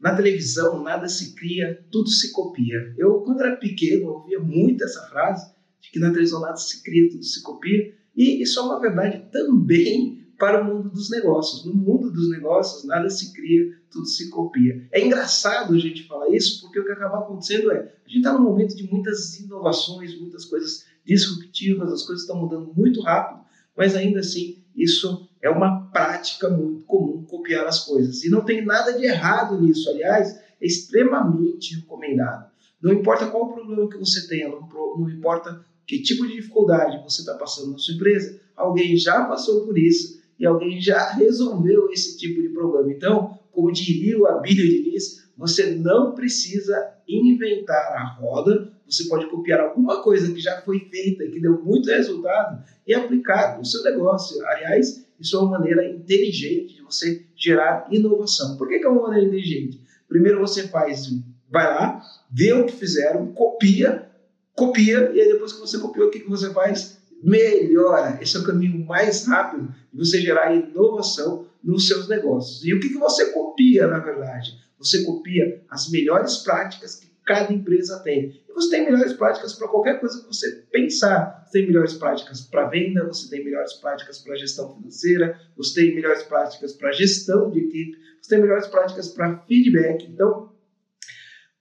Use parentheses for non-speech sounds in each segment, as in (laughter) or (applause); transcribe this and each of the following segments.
na televisão nada se cria, tudo se copia. Eu, quando era pequeno, ouvia muito essa frase, de que na televisão nada se cria, tudo se copia, e isso é uma verdade também (laughs) para o mundo dos negócios. No mundo dos negócios, nada se cria, tudo se copia. É engraçado a gente falar isso, porque o que acaba acontecendo é, a gente está num momento de muitas inovações, muitas coisas disruptivas, as coisas estão mudando muito rápido, mas ainda assim, isso é uma prática muito comum, copiar as coisas. E não tem nada de errado nisso, aliás, é extremamente recomendado. Não importa qual problema que você tenha, não, não importa que tipo de dificuldade você está passando na sua empresa, alguém já passou por isso e alguém já (laughs) resolveu esse tipo de problema. Então, como diria o Abílio Diniz, você não precisa inventar a roda, você pode copiar alguma coisa que já foi feita e que deu muito resultado e aplicar no seu negócio. Aliás, isso é uma maneira inteligente de você gerar inovação. Por que, que é uma maneira inteligente? Primeiro você faz, vai lá, vê o que fizeram, copia, copia, e aí depois que você copiou, o que, que você faz? melhora. Esse é o caminho mais rápido de você gerar inovação nos seus negócios. E o que, que você copia, na verdade? Você copia as melhores práticas que cada empresa tem. E você tem melhores práticas para qualquer coisa que você pensar. Você tem melhores práticas para venda, você tem melhores práticas para gestão financeira, você tem melhores práticas para gestão de equipe, você tem melhores práticas para feedback. Então,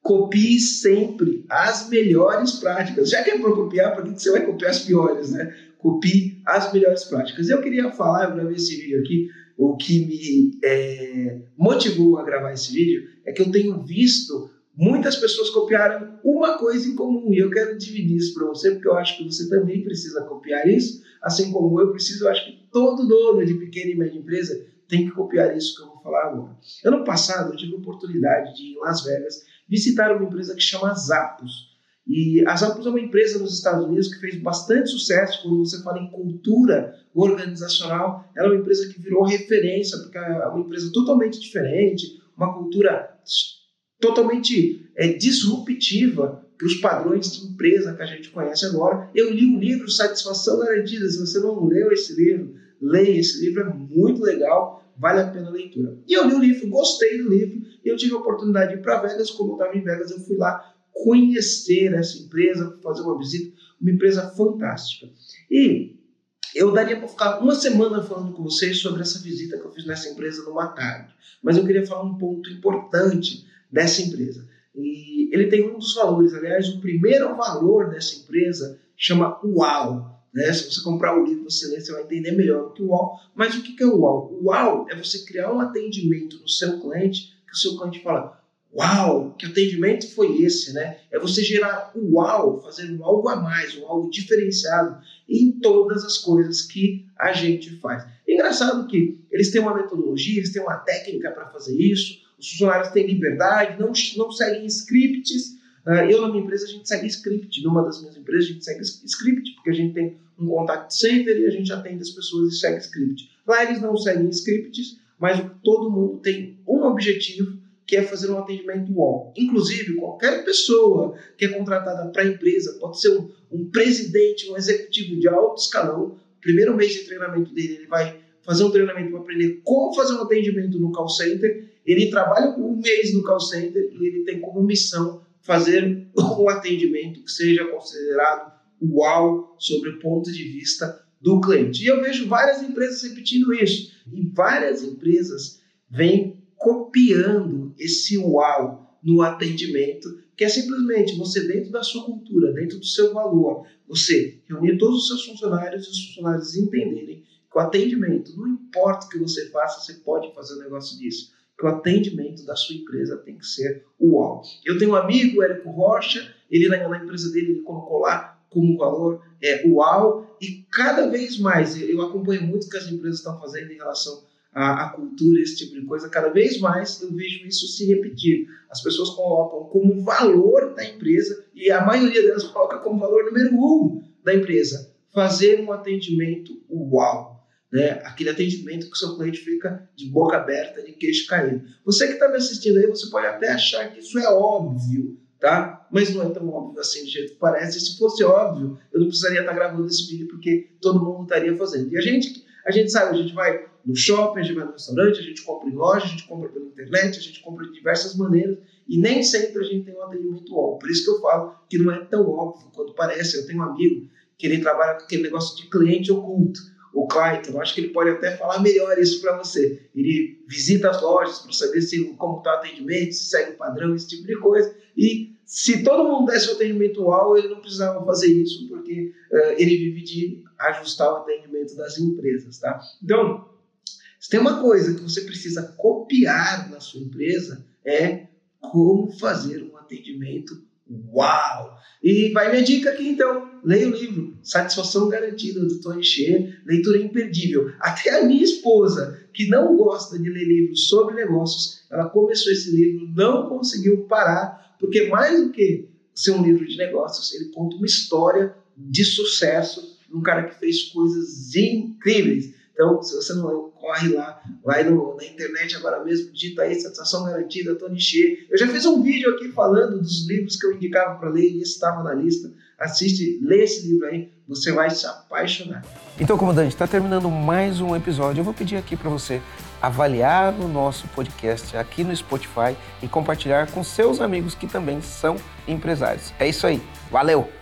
copie sempre as melhores práticas. Já que é para copiar, por que você vai copiar as piores, né? Copie as melhores práticas. Eu queria falar, eu gravei esse vídeo aqui, o que me é, motivou a gravar esse vídeo é que eu tenho visto muitas pessoas copiarem uma coisa em comum e eu quero dividir isso para você porque eu acho que você também precisa copiar isso, assim como eu preciso, eu acho que todo dono de pequena e média empresa tem que copiar isso que eu vou falar agora. Ano passado eu tive a oportunidade de ir em Las Vegas visitar uma empresa que chama Zappos. E a Zappos é uma empresa nos Estados Unidos que fez bastante sucesso quando você fala em cultura organizacional. Ela é uma empresa que virou referência, porque é uma empresa totalmente diferente, uma cultura totalmente é, disruptiva para os padrões de empresa que a gente conhece agora. Eu li um livro, Satisfação Garantida. Se você não leu esse livro, leia esse livro, é muito legal vale a pena a leitura. E eu li o livro, gostei do livro, e eu tive a oportunidade de ir para Vegas, como eu estava em Vegas, eu fui lá conhecer essa empresa, fazer uma visita, uma empresa fantástica. E eu daria para ficar uma semana falando com vocês sobre essa visita que eu fiz nessa empresa numa tarde, mas eu queria falar um ponto importante dessa empresa. E ele tem um dos valores, aliás, o primeiro valor dessa empresa chama UAU, né? Se você comprar o livro, você lê, você vai entender melhor o que o UAU. Mas o que é o UAU? O UAU é você criar um atendimento no seu cliente, que o seu cliente fala, uau, que atendimento foi esse, né? É você gerar o uau, fazer um algo a mais, um algo diferenciado em todas as coisas que a gente faz. É engraçado que eles têm uma metodologia, eles têm uma técnica para fazer isso, os funcionários têm liberdade, não, não seguem scripts, ah, eu, na minha empresa, a gente segue script. Numa das minhas empresas, a gente segue script, porque a gente tem um contact center e a gente atende as pessoas e segue script. Lá eles não seguem scripts, mas todo mundo tem um objetivo, que é fazer um atendimento wall. Inclusive, qualquer pessoa que é contratada para a empresa, pode ser um, um presidente, um executivo de alto escalão, primeiro mês de treinamento dele, ele vai fazer um treinamento para aprender como fazer um atendimento no call center. Ele trabalha um mês no call center e ele tem como missão fazer um atendimento que seja considerado uau sobre o ponto de vista do cliente. E eu vejo várias empresas repetindo isso. E várias empresas vêm copiando esse uau no atendimento, que é simplesmente você, dentro da sua cultura, dentro do seu valor, você reunir todos os seus funcionários e os funcionários entenderem que o atendimento, não importa o que você faça, você pode fazer um negócio disso que o atendimento da sua empresa tem que ser uau. Eu tenho um amigo, Érico Rocha, ele na, na empresa dele ele colocou lá como valor é, uau, e cada vez mais, eu acompanho muito o que as empresas estão fazendo em relação à, à cultura, esse tipo de coisa, cada vez mais eu vejo isso se repetir. As pessoas colocam como valor da empresa, e a maioria delas coloca como valor número um da empresa, fazer um atendimento uau né? aquele atendimento que o seu cliente fica de boca aberta, de queixo caído. Você que está me assistindo aí, você pode até achar que isso é óbvio, tá? Mas não é tão óbvio assim do jeito que parece. Se fosse óbvio, eu não precisaria estar tá gravando esse vídeo porque todo mundo estaria fazendo. E a gente, a gente sabe, a gente vai no shopping, a gente vai no restaurante, a gente compra em loja, a gente compra pela internet, a gente compra de diversas maneiras e nem sempre a gente tem um atendimento óbvio. Por isso que eu falo que não é tão óbvio quanto parece. Eu tenho um amigo que ele trabalha com aquele negócio de cliente oculto o Clayton, acho que ele pode até falar melhor isso para você. Ele visita as lojas para saber se como está o atendimento, se segue o padrão, esse tipo de coisa. E se todo mundo desse o atendimento UAU, ele não precisava fazer isso, porque uh, ele vive de ajustar o atendimento das empresas. Tá? Então, se tem uma coisa que você precisa copiar na sua empresa, é como fazer um atendimento Uau! E vai minha dica aqui então. Leia o livro Satisfação Garantida do Tony Shea, leitura imperdível. Até a minha esposa, que não gosta de ler livros sobre negócios, ela começou esse livro, não conseguiu parar, porque mais do que ser um livro de negócios, ele conta uma história de sucesso de um cara que fez coisas incríveis. Então, se você não corre lá, vai no, na internet agora mesmo, digita aí Satisfação Garantida, Tony Xê. Eu já fiz um vídeo aqui falando dos livros que eu indicava para ler e esse estava na lista. Assiste, lê esse livro aí, você vai se apaixonar. Então, comandante, está terminando mais um episódio. Eu vou pedir aqui para você avaliar o nosso podcast aqui no Spotify e compartilhar com seus amigos que também são empresários. É isso aí. Valeu!